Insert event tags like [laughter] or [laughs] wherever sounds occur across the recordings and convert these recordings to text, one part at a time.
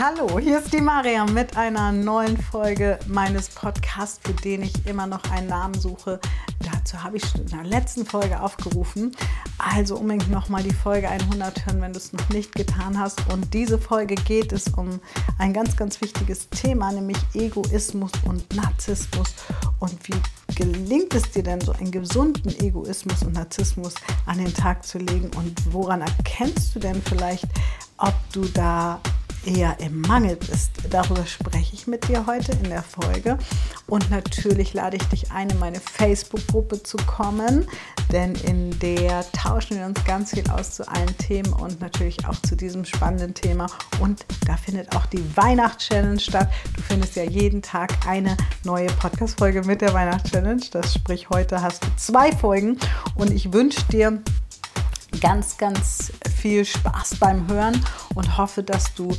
Hallo, hier ist die Mariam mit einer neuen Folge meines Podcasts, für den ich immer noch einen Namen suche. Dazu habe ich in der letzten Folge aufgerufen. Also unbedingt nochmal die Folge 100 hören, wenn du es noch nicht getan hast. Und diese Folge geht es um ein ganz, ganz wichtiges Thema, nämlich Egoismus und Narzissmus. Und wie gelingt es dir denn, so einen gesunden Egoismus und Narzissmus an den Tag zu legen? Und woran erkennst du denn vielleicht, ob du da eher im Mangel bist. Darüber spreche ich mit dir heute in der Folge. Und natürlich lade ich dich ein, in meine Facebook-Gruppe zu kommen, denn in der tauschen wir uns ganz viel aus zu allen Themen und natürlich auch zu diesem spannenden Thema. Und da findet auch die Weihnachtschallenge statt. Du findest ja jeden Tag eine neue Podcast-Folge mit der Weihnachtschallenge. Das sprich, heute hast du zwei Folgen und ich wünsche dir ganz, ganz viel Spaß beim Hören und hoffe, dass du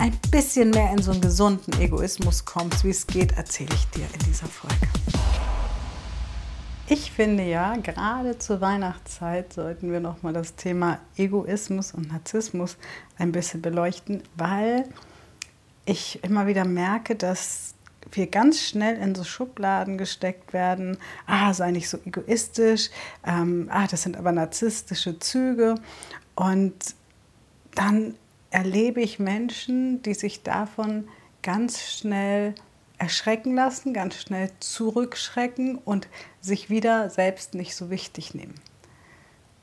ein bisschen mehr in so einen gesunden Egoismus kommst. Wie es geht, erzähle ich dir in dieser Folge. Ich finde ja, gerade zur Weihnachtszeit sollten wir nochmal das Thema Egoismus und Narzissmus ein bisschen beleuchten, weil ich immer wieder merke, dass wir ganz schnell in so Schubladen gesteckt werden. Ah, sei nicht so egoistisch. Ähm, ah, das sind aber narzisstische Züge. Und dann erlebe ich Menschen, die sich davon ganz schnell erschrecken lassen, ganz schnell zurückschrecken und sich wieder selbst nicht so wichtig nehmen.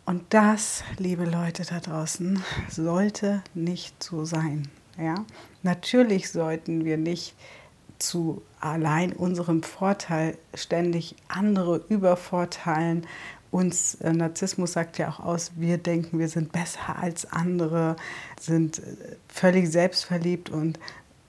Und das, liebe Leute da draußen, sollte nicht so sein. Ja? Natürlich sollten wir nicht zu allein unserem Vorteil ständig andere übervorteilen. Uns äh, Narzissmus sagt ja auch aus, wir denken, wir sind besser als andere, sind äh, völlig selbstverliebt und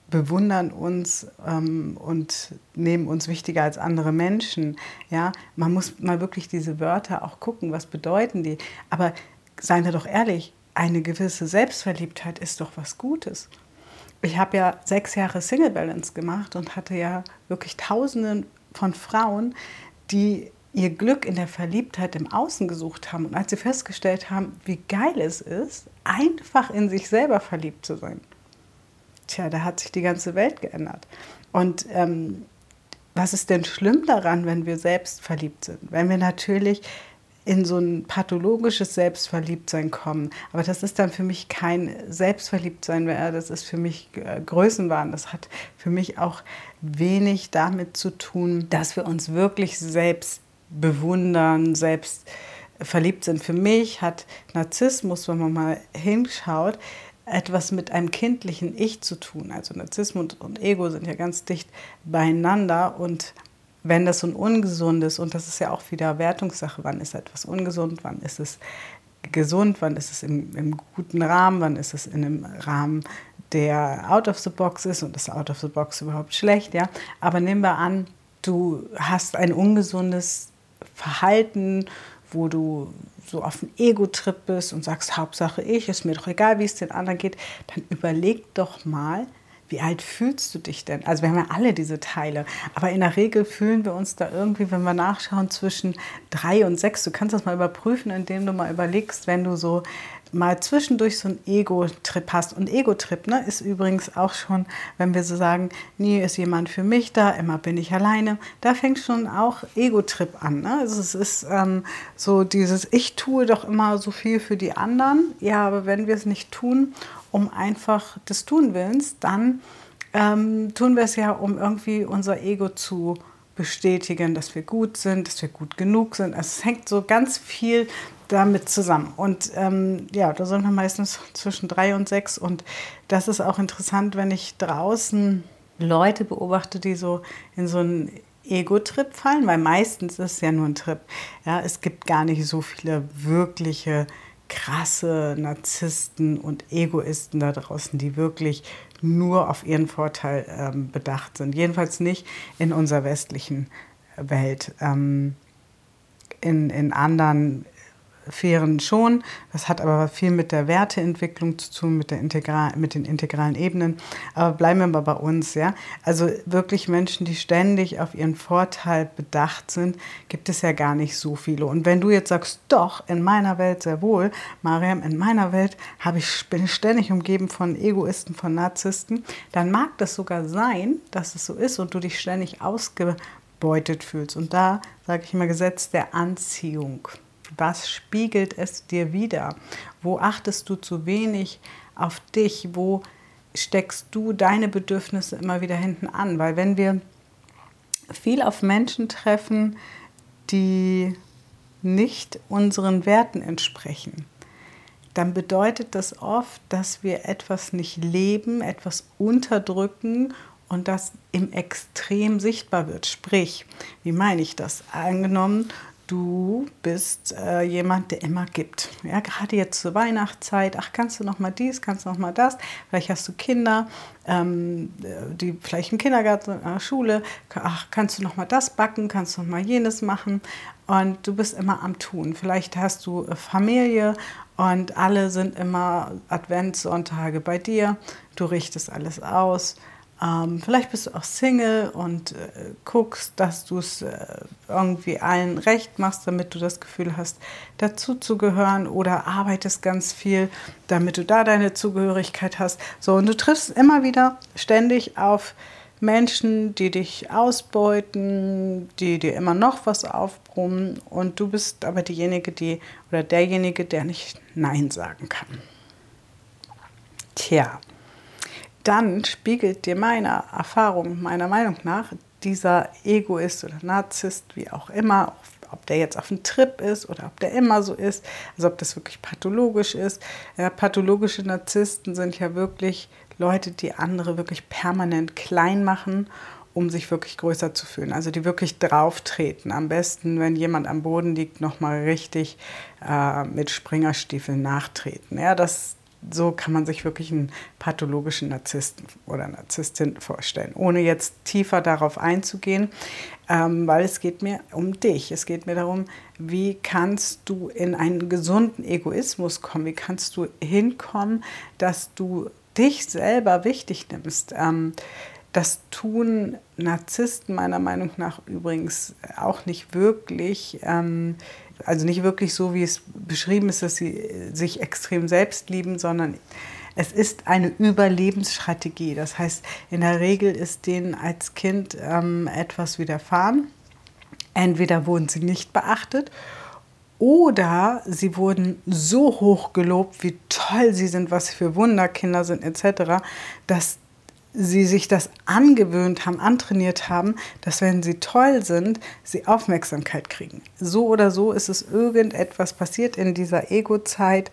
bewundern uns ähm, und nehmen uns wichtiger als andere Menschen. Ja, man muss mal wirklich diese Wörter auch gucken, was bedeuten die. Aber seien wir doch ehrlich, eine gewisse Selbstverliebtheit ist doch was Gutes ich habe ja sechs Jahre Single Balance gemacht und hatte ja wirklich Tausende von Frauen, die ihr Glück in der Verliebtheit im Außen gesucht haben. Und als sie festgestellt haben, wie geil es ist, einfach in sich selber verliebt zu sein, tja, da hat sich die ganze Welt geändert. Und ähm, was ist denn schlimm daran, wenn wir selbst verliebt sind? Wenn wir natürlich in so ein pathologisches Selbstverliebtsein kommen. Aber das ist dann für mich kein Selbstverliebtsein mehr, das ist für mich äh, Größenwahn. Das hat für mich auch wenig damit zu tun, dass wir uns wirklich selbst bewundern, selbst verliebt sind. Für mich hat Narzissmus, wenn man mal hinschaut, etwas mit einem kindlichen Ich zu tun. Also Narzissmus und Ego sind ja ganz dicht beieinander und wenn das so ein ungesundes, und das ist ja auch wieder Wertungssache, wann ist etwas ungesund, wann ist es gesund, wann ist es im, im guten Rahmen, wann ist es in einem Rahmen, der out of the box ist und ist out of the box überhaupt schlecht, ja. Aber nehmen wir an, du hast ein ungesundes Verhalten, wo du so auf dem Ego-Trip bist und sagst, Hauptsache ich, ist mir doch egal, wie es den anderen geht, dann überleg doch mal, wie alt fühlst du dich denn? Also wir haben ja alle diese Teile, aber in der Regel fühlen wir uns da irgendwie, wenn wir nachschauen, zwischen drei und sechs. Du kannst das mal überprüfen, indem du mal überlegst, wenn du so mal zwischendurch so einen Ego-Trip hast. Und Ego-Trip ne, ist übrigens auch schon, wenn wir so sagen, nie ist jemand für mich da, immer bin ich alleine, da fängt schon auch Ego-Trip an. Ne? Also es ist ähm, so dieses, ich tue doch immer so viel für die anderen, ja, aber wenn wir es nicht tun um einfach des Tunwillens, dann ähm, tun wir es ja, um irgendwie unser Ego zu bestätigen, dass wir gut sind, dass wir gut genug sind. Also es hängt so ganz viel damit zusammen. Und ähm, ja, da sind wir meistens zwischen drei und sechs. Und das ist auch interessant, wenn ich draußen Leute beobachte, die so in so einen Ego-Trip fallen, weil meistens ist es ja nur ein Trip. Ja, es gibt gar nicht so viele wirkliche krasse Narzissten und Egoisten da draußen, die wirklich nur auf ihren Vorteil ähm, bedacht sind. Jedenfalls nicht in unserer westlichen Welt. Ähm, in, in anderen Sphären schon. Das hat aber viel mit der Werteentwicklung zu tun, mit, der Integral, mit den integralen Ebenen. Aber bleiben wir mal bei uns. Ja? Also wirklich Menschen, die ständig auf ihren Vorteil bedacht sind, gibt es ja gar nicht so viele. Und wenn du jetzt sagst, doch, in meiner Welt sehr wohl, Mariam, in meiner Welt ich, bin ich ständig umgeben von Egoisten, von Narzissten, dann mag das sogar sein, dass es so ist und du dich ständig ausgebeutet fühlst. Und da sage ich immer Gesetz der Anziehung. Was spiegelt es dir wieder? Wo achtest du zu wenig auf dich? Wo steckst du deine Bedürfnisse immer wieder hinten an? Weil wenn wir viel auf Menschen treffen, die nicht unseren Werten entsprechen, dann bedeutet das oft, dass wir etwas nicht leben, etwas unterdrücken und das im Extrem sichtbar wird. Sprich, wie meine ich das? Angenommen, du bist äh, jemand, der immer gibt. Ja, gerade jetzt zur Weihnachtszeit, ach, kannst du noch mal dies, kannst du noch mal das? Vielleicht hast du Kinder, ähm, die vielleicht im Kindergarten, in der Schule, ach, kannst du noch mal das backen, kannst du noch mal jenes machen? Und du bist immer am Tun. Vielleicht hast du äh, Familie und alle sind immer Adventssonntage bei dir. Du richtest alles aus ähm, vielleicht bist du auch Single und äh, guckst, dass du es äh, irgendwie allen recht machst, damit du das Gefühl hast, dazu zu gehören oder arbeitest ganz viel, damit du da deine Zugehörigkeit hast. So, und du triffst immer wieder ständig auf Menschen, die dich ausbeuten, die dir immer noch was aufbrummen und du bist aber diejenige, die oder derjenige, der nicht Nein sagen kann. Tja, dann spiegelt dir meiner Erfahrung, meiner Meinung nach, dieser Egoist oder Narzisst, wie auch immer, ob der jetzt auf dem Trip ist oder ob der immer so ist, also ob das wirklich pathologisch ist. Ja, pathologische Narzissten sind ja wirklich Leute, die andere wirklich permanent klein machen, um sich wirklich größer zu fühlen. Also die wirklich drauf treten. Am besten, wenn jemand am Boden liegt, nochmal richtig äh, mit Springerstiefeln nachtreten. Ja, das, so kann man sich wirklich einen pathologischen Narzissten oder Narzisstin vorstellen, ohne jetzt tiefer darauf einzugehen, ähm, weil es geht mir um dich. Es geht mir darum, wie kannst du in einen gesunden Egoismus kommen? Wie kannst du hinkommen, dass du dich selber wichtig nimmst? Ähm, das tun Narzissten meiner Meinung nach übrigens auch nicht wirklich. Ähm, also nicht wirklich so, wie es beschrieben ist, dass sie sich extrem selbst lieben, sondern es ist eine Überlebensstrategie. Das heißt, in der Regel ist denen als Kind ähm, etwas widerfahren. Entweder wurden sie nicht beachtet oder sie wurden so hoch gelobt, wie toll sie sind, was für Wunderkinder sind etc., dass sie sich das angewöhnt haben, antrainiert haben, dass wenn sie toll sind, sie Aufmerksamkeit kriegen. So oder so ist es irgendetwas passiert in dieser Ego-Zeit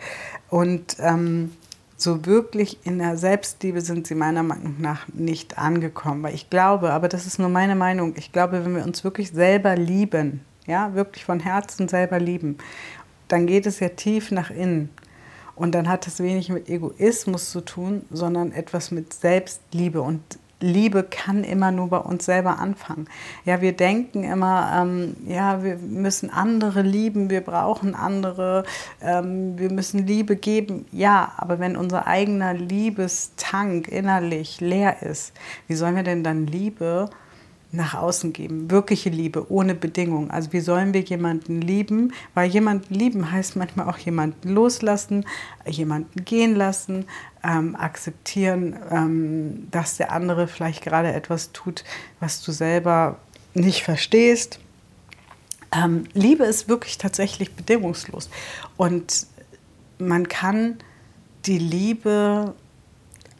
und ähm, so wirklich in der Selbstliebe sind sie meiner Meinung nach nicht angekommen. Weil ich glaube, aber das ist nur meine Meinung, ich glaube, wenn wir uns wirklich selber lieben, ja, wirklich von Herzen selber lieben, dann geht es ja tief nach innen. Und dann hat es wenig mit Egoismus zu tun, sondern etwas mit Selbstliebe. Und Liebe kann immer nur bei uns selber anfangen. Ja, wir denken immer, ähm, ja, wir müssen andere lieben, wir brauchen andere, ähm, wir müssen Liebe geben. Ja, aber wenn unser eigener Liebestank innerlich leer ist, wie sollen wir denn dann Liebe nach außen geben. Wirkliche Liebe, ohne Bedingung. Also wie sollen wir jemanden lieben? Weil jemanden lieben heißt manchmal auch jemanden loslassen, jemanden gehen lassen, ähm, akzeptieren, ähm, dass der andere vielleicht gerade etwas tut, was du selber nicht verstehst. Ähm, Liebe ist wirklich tatsächlich bedingungslos. Und man kann die Liebe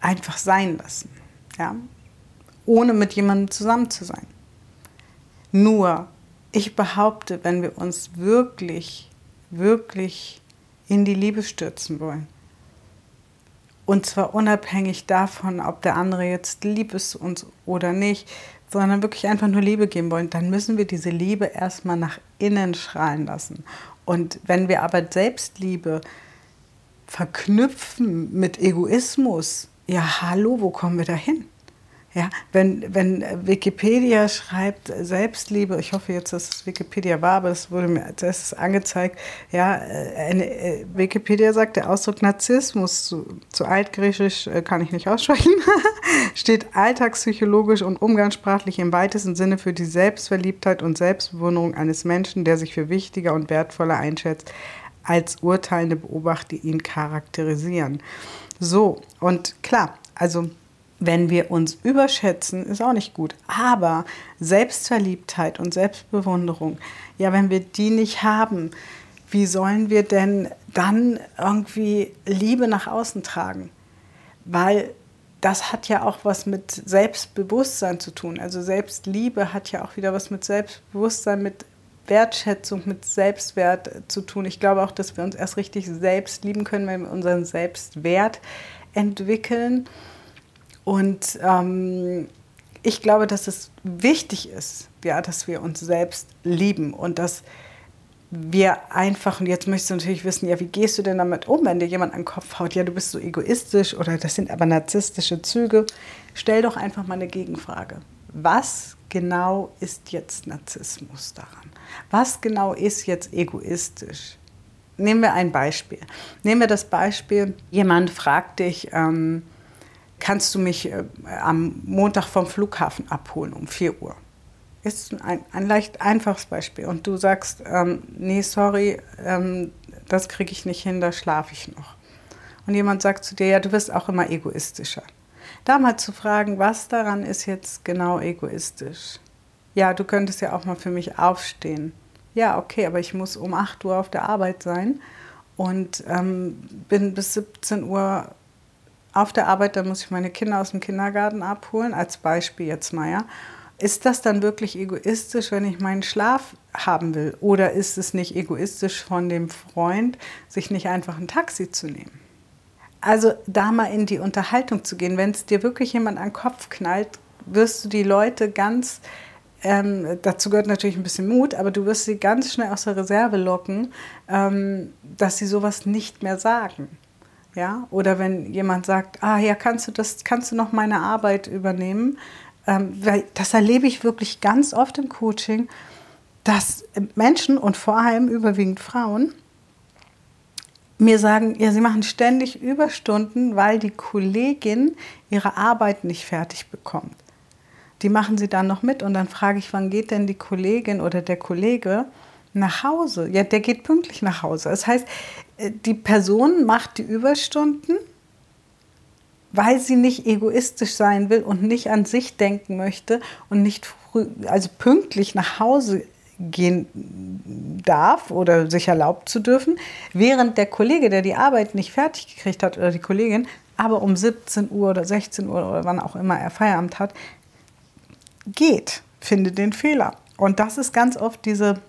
einfach sein lassen. Ja? Ohne mit jemandem zusammen zu sein. Nur, ich behaupte, wenn wir uns wirklich, wirklich in die Liebe stürzen wollen, und zwar unabhängig davon, ob der andere jetzt lieb ist uns oder nicht, sondern wirklich einfach nur Liebe geben wollen, dann müssen wir diese Liebe erstmal nach innen schreien lassen. Und wenn wir aber Selbstliebe verknüpfen mit Egoismus, ja hallo, wo kommen wir da hin? Ja, wenn, wenn Wikipedia schreibt Selbstliebe, ich hoffe jetzt, dass es Wikipedia war, aber es wurde mir als erstes angezeigt. Ja, eine, äh, Wikipedia sagt, der Ausdruck Narzissmus, zu, zu altgriechisch äh, kann ich nicht aussprechen, [laughs] steht alltagspsychologisch und umgangssprachlich im weitesten Sinne für die Selbstverliebtheit und Selbstbewunderung eines Menschen, der sich für wichtiger und wertvoller einschätzt, als urteilende Beobachter ihn charakterisieren. So, und klar, also wenn wir uns überschätzen, ist auch nicht gut. Aber Selbstverliebtheit und Selbstbewunderung, ja, wenn wir die nicht haben, wie sollen wir denn dann irgendwie Liebe nach außen tragen? Weil das hat ja auch was mit Selbstbewusstsein zu tun. Also Selbstliebe hat ja auch wieder was mit Selbstbewusstsein, mit Wertschätzung, mit Selbstwert zu tun. Ich glaube auch, dass wir uns erst richtig selbst lieben können, wenn wir unseren Selbstwert entwickeln. Und ähm, ich glaube, dass es wichtig ist, ja, dass wir uns selbst lieben und dass wir einfach, und jetzt möchtest du natürlich wissen, ja, wie gehst du denn damit um, wenn dir jemand an den Kopf haut, ja, du bist so egoistisch oder das sind aber narzisstische Züge. Stell doch einfach mal eine Gegenfrage. Was genau ist jetzt Narzissmus daran? Was genau ist jetzt egoistisch? Nehmen wir ein Beispiel. Nehmen wir das Beispiel, jemand fragt dich, ähm, kannst du mich äh, am Montag vom Flughafen abholen um 4 Uhr? Ist ein, ein leicht einfaches Beispiel. Und du sagst, ähm, nee, sorry, ähm, das kriege ich nicht hin, da schlafe ich noch. Und jemand sagt zu dir, ja, du wirst auch immer egoistischer. Da mal zu fragen, was daran ist jetzt genau egoistisch? Ja, du könntest ja auch mal für mich aufstehen. Ja, okay, aber ich muss um 8 Uhr auf der Arbeit sein und ähm, bin bis 17 Uhr auf der Arbeit, dann muss ich meine Kinder aus dem Kindergarten abholen, als Beispiel jetzt mal, ja. Ist das dann wirklich egoistisch, wenn ich meinen Schlaf haben will? Oder ist es nicht egoistisch von dem Freund, sich nicht einfach ein Taxi zu nehmen? Also da mal in die Unterhaltung zu gehen, wenn es dir wirklich jemand an den Kopf knallt, wirst du die Leute ganz, ähm, dazu gehört natürlich ein bisschen Mut, aber du wirst sie ganz schnell aus der Reserve locken, ähm, dass sie sowas nicht mehr sagen. Ja? Oder wenn jemand sagt, ah ja, kannst du das, kannst du noch meine Arbeit übernehmen? Ähm, das erlebe ich wirklich ganz oft im Coaching, dass Menschen und vor allem überwiegend Frauen mir sagen, ja, sie machen ständig Überstunden, weil die Kollegin ihre Arbeit nicht fertig bekommt. Die machen sie dann noch mit und dann frage ich, wann geht denn die Kollegin oder der Kollege nach Hause? Ja, der geht pünktlich nach Hause. Das heißt, äh, die Person macht die Überstunden, weil sie nicht egoistisch sein will und nicht an sich denken möchte und nicht früh, also pünktlich nach Hause gehen darf oder sich erlaubt zu dürfen, während der Kollege, der die Arbeit nicht fertig gekriegt hat oder die Kollegin, aber um 17 Uhr oder 16 Uhr oder wann auch immer er Feierabend hat, geht, findet den Fehler. Und das ist ganz oft diese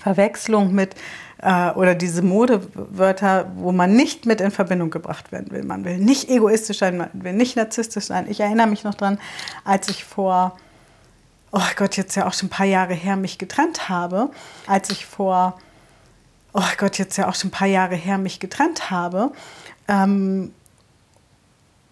Verwechslung mit äh, oder diese Modewörter, wo man nicht mit in Verbindung gebracht werden will. Man will nicht egoistisch sein, man will nicht narzisstisch sein. Ich erinnere mich noch dran, als ich vor, oh Gott, jetzt ja auch schon ein paar Jahre her mich getrennt habe, als ich vor, oh Gott, jetzt ja auch schon ein paar Jahre her mich getrennt habe, ähm,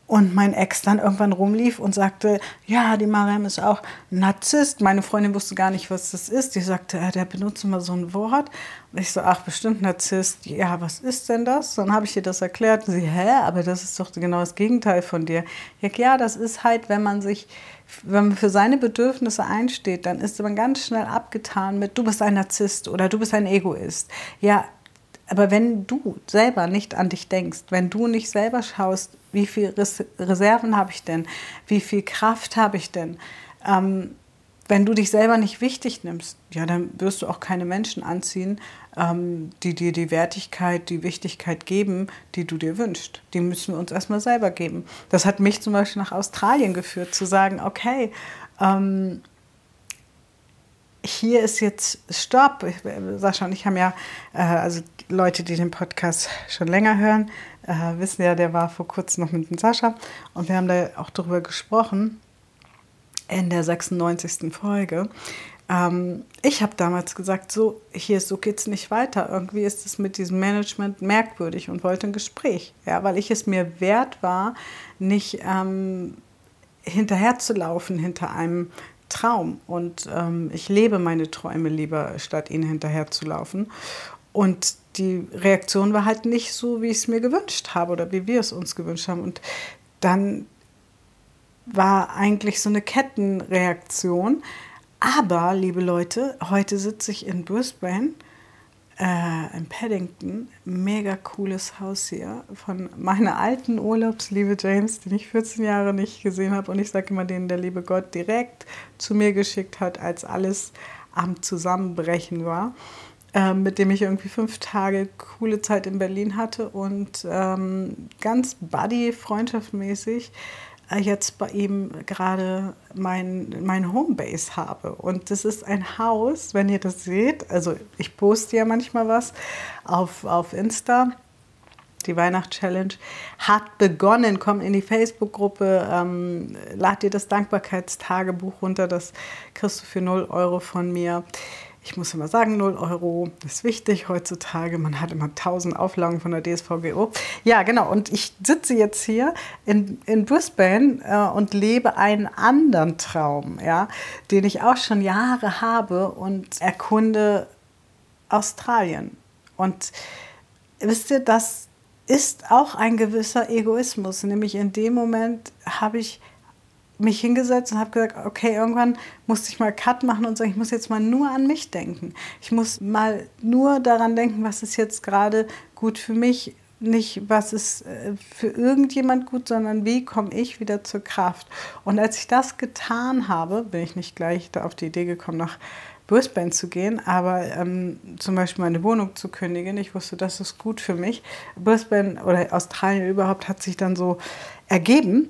und mein Ex dann irgendwann rumlief und sagte, ja, die Mariam ist auch Narzisst. Meine Freundin wusste gar nicht, was das ist. Die sagte, äh, der benutzt immer so ein Wort. Und ich so, ach, bestimmt Narzisst. Ja, was ist denn das? Dann habe ich ihr das erklärt. Und sie, hä, aber das ist doch genau das Gegenteil von dir. Ich sag, ja, das ist halt, wenn man sich, wenn man für seine Bedürfnisse einsteht, dann ist man ganz schnell abgetan mit, du bist ein Narzisst oder du bist ein Egoist. Ja, aber wenn du selber nicht an dich denkst, wenn du nicht selber schaust, wie viele Reserven habe ich denn, wie viel Kraft habe ich denn, ähm, wenn du dich selber nicht wichtig nimmst, ja, dann wirst du auch keine Menschen anziehen, ähm, die dir die Wertigkeit, die Wichtigkeit geben, die du dir wünschst. Die müssen wir uns erstmal selber geben. Das hat mich zum Beispiel nach Australien geführt, zu sagen, okay, ähm, hier ist jetzt Stopp. Sascha und ich haben ja, äh, also Leute, die den Podcast schon länger hören, äh, wissen ja, der war vor kurzem noch mit dem Sascha und wir haben da auch darüber gesprochen in der 96. Folge. Ähm, ich habe damals gesagt, so, hier, so geht es nicht weiter. Irgendwie ist es mit diesem Management merkwürdig und wollte ein Gespräch. Ja, weil ich es mir wert war, nicht ähm, hinterherzulaufen hinter einem Traum. Und ähm, ich lebe meine Träume lieber, statt ihnen hinterherzulaufen. Und die Reaktion war halt nicht so, wie ich es mir gewünscht habe oder wie wir es uns gewünscht haben. Und dann war eigentlich so eine Kettenreaktion. Aber, liebe Leute, heute sitze ich in Brisbane, äh, in Paddington. Mega cooles Haus hier von meiner alten Urlaubsliebe James, den ich 14 Jahre nicht gesehen habe. Und ich sage immer, den der liebe Gott direkt zu mir geschickt hat, als alles am Zusammenbrechen war. Äh, mit dem ich irgendwie fünf Tage coole Zeit in Berlin hatte und ähm, ganz buddy-freundschaftmäßig jetzt bei ihm gerade mein, mein Homebase habe. Und das ist ein Haus, wenn ihr das seht, also ich poste ja manchmal was auf, auf Insta. Die Weihnachtschallenge hat begonnen. Komm in die Facebook-Gruppe, ähm, lad dir das Dankbarkeitstagebuch runter, das kriegst du für 0 Euro von mir ich muss immer sagen, 0 Euro ist wichtig heutzutage. Man hat immer 1000 Auflagen von der DSVGO. Ja, genau. Und ich sitze jetzt hier in, in Brisbane äh, und lebe einen anderen Traum, ja, den ich auch schon Jahre habe und erkunde Australien. Und wisst ihr, das ist auch ein gewisser Egoismus. Nämlich in dem Moment habe ich mich hingesetzt und habe gesagt, okay, irgendwann musste ich mal Cut machen und sagen, ich muss jetzt mal nur an mich denken. Ich muss mal nur daran denken, was ist jetzt gerade gut für mich, nicht was ist äh, für irgendjemand gut, sondern wie komme ich wieder zur Kraft. Und als ich das getan habe, bin ich nicht gleich da auf die Idee gekommen, nach Brisbane zu gehen, aber ähm, zum Beispiel meine Wohnung zu kündigen. Ich wusste, das ist gut für mich. Brisbane oder Australien überhaupt hat sich dann so ergeben.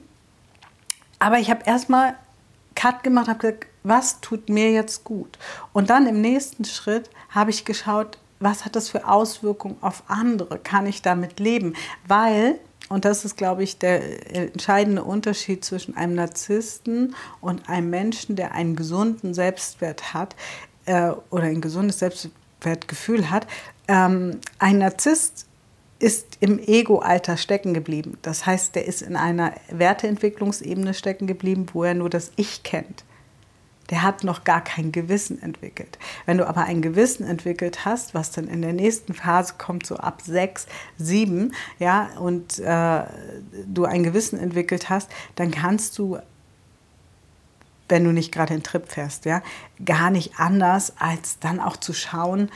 Aber ich habe erstmal Cut gemacht, habe gesagt, was tut mir jetzt gut? Und dann im nächsten Schritt habe ich geschaut, was hat das für Auswirkungen auf andere? Kann ich damit leben? Weil, und das ist, glaube ich, der entscheidende Unterschied zwischen einem Narzissten und einem Menschen, der einen gesunden Selbstwert hat äh, oder ein gesundes Selbstwertgefühl hat. Ähm, ein Narzisst ist im Ego-Alter stecken geblieben. Das heißt, der ist in einer Werteentwicklungsebene stecken geblieben, wo er nur das Ich kennt. Der hat noch gar kein Gewissen entwickelt. Wenn du aber ein Gewissen entwickelt hast, was dann in der nächsten Phase kommt, so ab sechs, sieben, ja, und äh, du ein Gewissen entwickelt hast, dann kannst du wenn du nicht gerade in Trip fährst, ja, gar nicht anders, als dann auch zu schauen,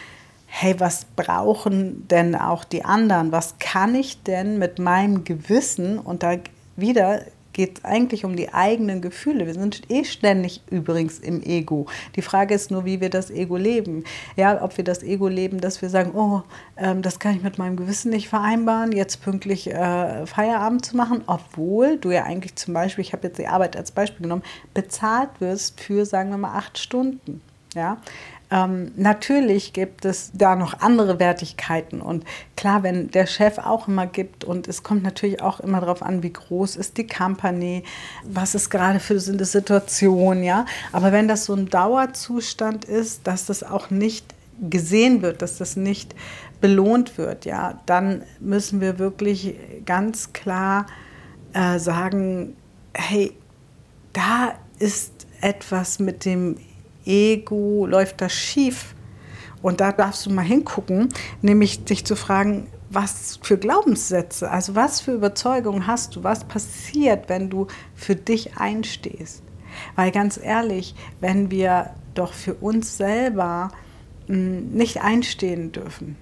hey, was brauchen denn auch die anderen? Was kann ich denn mit meinem Gewissen? Und da wieder geht es eigentlich um die eigenen Gefühle. Wir sind eh ständig übrigens im Ego. Die Frage ist nur, wie wir das Ego leben. Ja, ob wir das Ego leben, dass wir sagen, oh, ähm, das kann ich mit meinem Gewissen nicht vereinbaren, jetzt pünktlich äh, Feierabend zu machen, obwohl du ja eigentlich zum Beispiel, ich habe jetzt die Arbeit als Beispiel genommen, bezahlt wirst für, sagen wir mal, acht Stunden. Ja, ähm, natürlich gibt es da noch andere Wertigkeiten und klar, wenn der Chef auch immer gibt und es kommt natürlich auch immer darauf an, wie groß ist die Company, was ist gerade für eine Situation, ja. Aber wenn das so ein Dauerzustand ist, dass das auch nicht gesehen wird, dass das nicht belohnt wird, ja, dann müssen wir wirklich ganz klar äh, sagen, hey, da ist etwas mit dem Ego, läuft das schief? Und da darfst du mal hingucken, nämlich dich zu fragen, was für Glaubenssätze, also was für Überzeugungen hast du, was passiert, wenn du für dich einstehst. Weil ganz ehrlich, wenn wir doch für uns selber hm, nicht einstehen dürfen,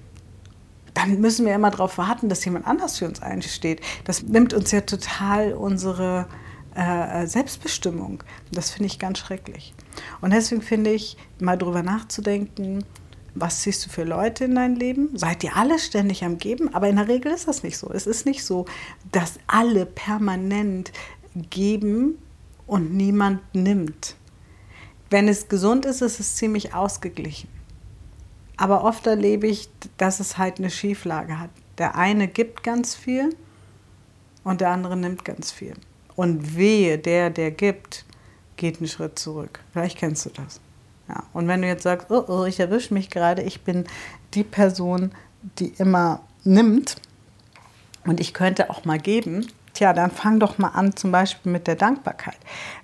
dann müssen wir immer darauf warten, dass jemand anders für uns einsteht. Das nimmt uns ja total unsere äh, Selbstbestimmung. Das finde ich ganz schrecklich. Und deswegen finde ich, mal drüber nachzudenken, was siehst du für Leute in dein Leben? Seid ihr alle ständig am Geben? Aber in der Regel ist das nicht so. Es ist nicht so, dass alle permanent geben und niemand nimmt. Wenn es gesund ist, ist es ziemlich ausgeglichen. Aber oft erlebe ich, dass es halt eine Schieflage hat. Der eine gibt ganz viel und der andere nimmt ganz viel. Und wehe, der, der gibt, geht einen Schritt zurück. Vielleicht kennst du das. Ja. Und wenn du jetzt sagst, oh, oh ich erwische mich gerade, ich bin die Person, die immer nimmt und ich könnte auch mal geben, Tja, dann fang doch mal an, zum Beispiel mit der Dankbarkeit.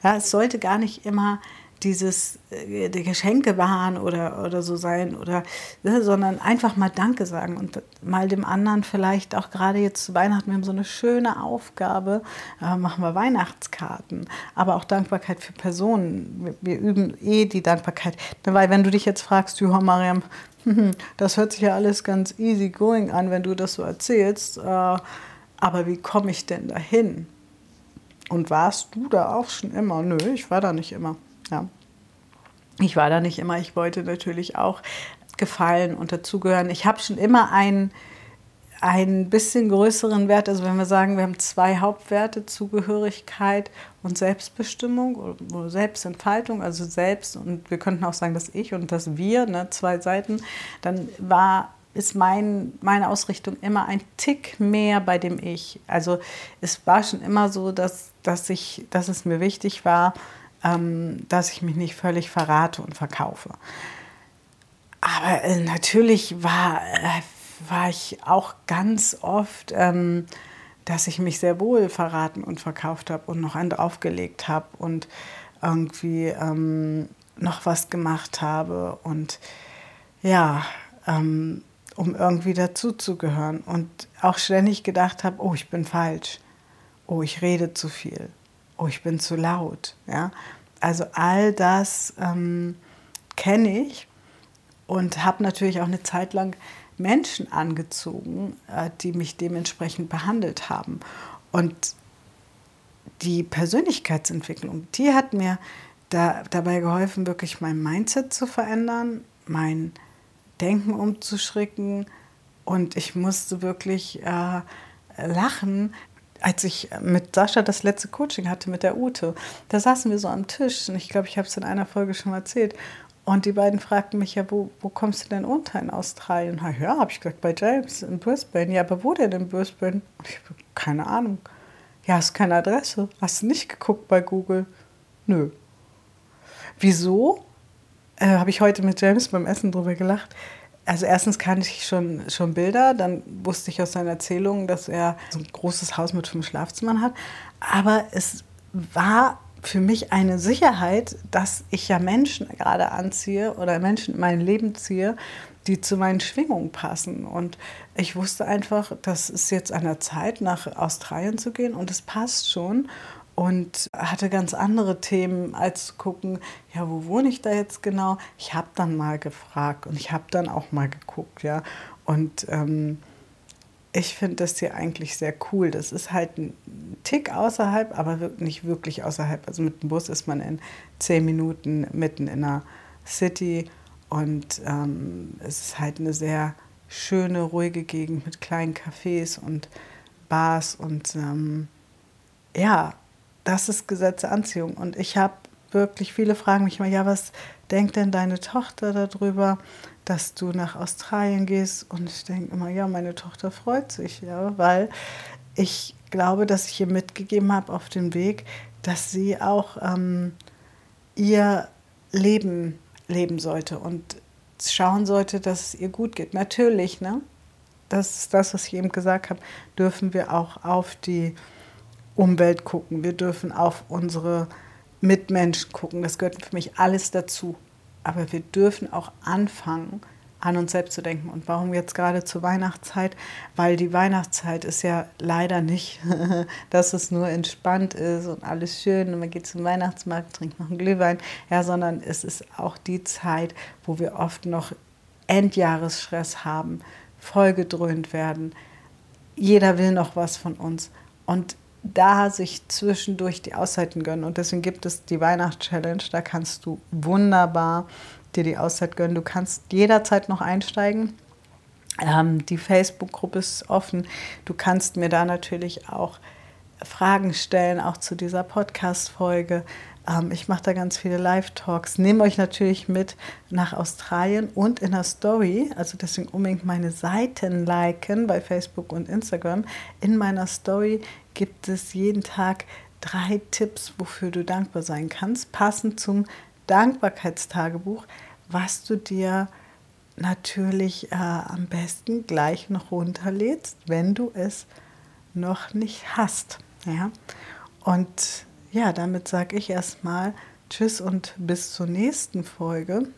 Ja, es sollte gar nicht immer dieses äh, Geschenke waren oder, oder so sein oder ne, sondern einfach mal Danke sagen und mal dem anderen vielleicht auch gerade jetzt zu Weihnachten wir haben so eine schöne Aufgabe äh, machen wir Weihnachtskarten aber auch Dankbarkeit für Personen. Wir, wir üben eh die Dankbarkeit. Weil wenn du dich jetzt fragst Juha Mariam [laughs] das hört sich ja alles ganz easy going an wenn du das so erzählst äh, aber wie komme ich denn dahin? Und warst du da auch schon immer? Nö ich war da nicht immer ja. Ich war da nicht immer. Ich wollte natürlich auch gefallen und dazugehören. Ich habe schon immer einen, einen bisschen größeren Wert. Also wenn wir sagen, wir haben zwei Hauptwerte, Zugehörigkeit und Selbstbestimmung oder Selbstentfaltung, also selbst und wir könnten auch sagen, das Ich und das Wir, ne, zwei Seiten, dann war ist mein, meine Ausrichtung immer ein Tick mehr bei dem Ich. Also es war schon immer so, dass, dass, ich, dass es mir wichtig war, ähm, dass ich mich nicht völlig verrate und verkaufe. Aber äh, natürlich war, äh, war ich auch ganz oft, ähm, dass ich mich sehr wohl verraten und verkauft habe und noch einen draufgelegt habe und irgendwie ähm, noch was gemacht habe und ja, ähm, um irgendwie dazuzugehören und auch ständig gedacht habe, oh, ich bin falsch, oh, ich rede zu viel, oh, ich bin zu laut. Ja? Also all das ähm, kenne ich und habe natürlich auch eine Zeit lang Menschen angezogen, äh, die mich dementsprechend behandelt haben. Und die Persönlichkeitsentwicklung, die hat mir da, dabei geholfen, wirklich mein Mindset zu verändern, mein Denken umzuschrecken. Und ich musste wirklich äh, lachen, als ich mit Sascha das letzte Coaching hatte mit der Ute, da saßen wir so am Tisch und ich glaube, ich habe es in einer Folge schon mal erzählt. Und die beiden fragten mich ja, wo, wo kommst du denn unter in Australien? Ja, habe ich gesagt, bei James in Brisbane. Ja, aber wo denn in Brisbane? Ich habe keine Ahnung. Ja, hast keine Adresse. Hast du nicht geguckt bei Google? Nö. Wieso? Äh, habe ich heute mit James beim Essen drüber gelacht also erstens kannte ich schon, schon Bilder, dann wusste ich aus seinen Erzählungen, dass er so ein großes Haus mit fünf Schlafzimmern hat. Aber es war für mich eine Sicherheit, dass ich ja Menschen gerade anziehe oder Menschen in mein Leben ziehe, die zu meinen Schwingungen passen. Und ich wusste einfach, das ist jetzt an der Zeit, nach Australien zu gehen und es passt schon und hatte ganz andere Themen als zu gucken, ja, wo wohne ich da jetzt genau? Ich habe dann mal gefragt und ich habe dann auch mal geguckt, ja. Und ähm, ich finde das hier eigentlich sehr cool. Das ist halt ein Tick außerhalb, aber nicht wirklich außerhalb. Also mit dem Bus ist man in zehn Minuten mitten in der City und ähm, es ist halt eine sehr schöne, ruhige Gegend mit kleinen Cafés und Bars und ähm, ja, das ist Gesetz der Anziehung. Und ich habe wirklich viele Fragen mich immer, ja, was denkt denn deine Tochter darüber, dass du nach Australien gehst? Und ich denke immer, ja, meine Tochter freut sich, ja, weil ich glaube, dass ich ihr mitgegeben habe auf dem Weg, dass sie auch ähm, ihr Leben leben sollte und schauen sollte, dass es ihr gut geht. Natürlich, ne? Das ist das, was ich eben gesagt habe, dürfen wir auch auf die Umwelt gucken, wir dürfen auf unsere Mitmenschen gucken. Das gehört für mich alles dazu. Aber wir dürfen auch anfangen, an uns selbst zu denken. Und warum jetzt gerade zur Weihnachtszeit? Weil die Weihnachtszeit ist ja leider nicht, [laughs] dass es nur entspannt ist und alles schön und man geht zum Weihnachtsmarkt, trinkt noch einen Glühwein, ja, sondern es ist auch die Zeit, wo wir oft noch Endjahresstress haben, vollgedröhnt werden. Jeder will noch was von uns. Und da sich zwischendurch die Auszeiten gönnen. Und deswegen gibt es die Weihnachts-Challenge. Da kannst du wunderbar dir die Auszeit gönnen. Du kannst jederzeit noch einsteigen. Ähm, die Facebook-Gruppe ist offen. Du kannst mir da natürlich auch Fragen stellen, auch zu dieser Podcast-Folge. Ähm, ich mache da ganz viele Live-Talks. Nehme euch natürlich mit nach Australien und in der Story. Also deswegen unbedingt meine Seiten liken bei Facebook und Instagram. In meiner Story gibt es jeden Tag drei Tipps, wofür du dankbar sein kannst, passend zum Dankbarkeitstagebuch, was du dir natürlich äh, am besten gleich noch runterlädst, wenn du es noch nicht hast. Ja? Und ja, damit sage ich erstmal Tschüss und bis zur nächsten Folge.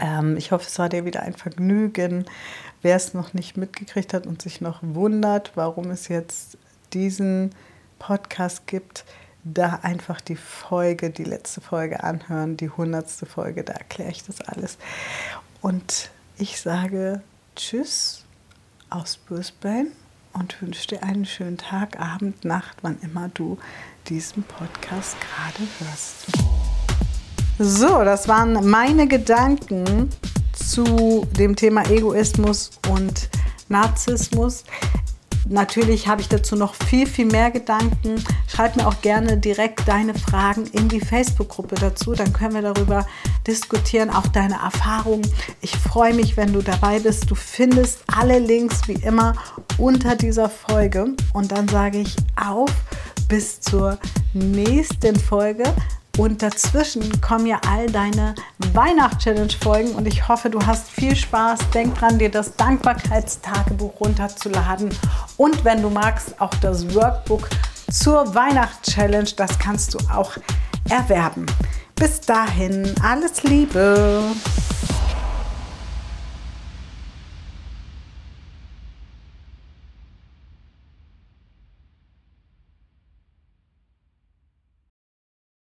Ähm, ich hoffe, es war dir wieder ein Vergnügen. Wer es noch nicht mitgekriegt hat und sich noch wundert, warum es jetzt diesen Podcast gibt, da einfach die Folge, die letzte Folge anhören, die hundertste Folge, da erkläre ich das alles. Und ich sage Tschüss aus Brisbane und wünsche dir einen schönen Tag, Abend, Nacht, wann immer du diesen Podcast gerade hörst. So, das waren meine Gedanken zu dem Thema Egoismus und Narzissmus. Natürlich habe ich dazu noch viel, viel mehr Gedanken. Schreib mir auch gerne direkt deine Fragen in die Facebook-Gruppe dazu. Dann können wir darüber diskutieren, auch deine Erfahrungen. Ich freue mich, wenn du dabei bist. Du findest alle Links wie immer unter dieser Folge. Und dann sage ich auf bis zur nächsten Folge. Und dazwischen kommen ja all deine Weihnachts-Challenge-Folgen und ich hoffe, du hast viel Spaß. Denk dran, dir das Dankbarkeitstagebuch runterzuladen und wenn du magst, auch das Workbook zur Weihnachts-Challenge. Das kannst du auch erwerben. Bis dahin, alles Liebe!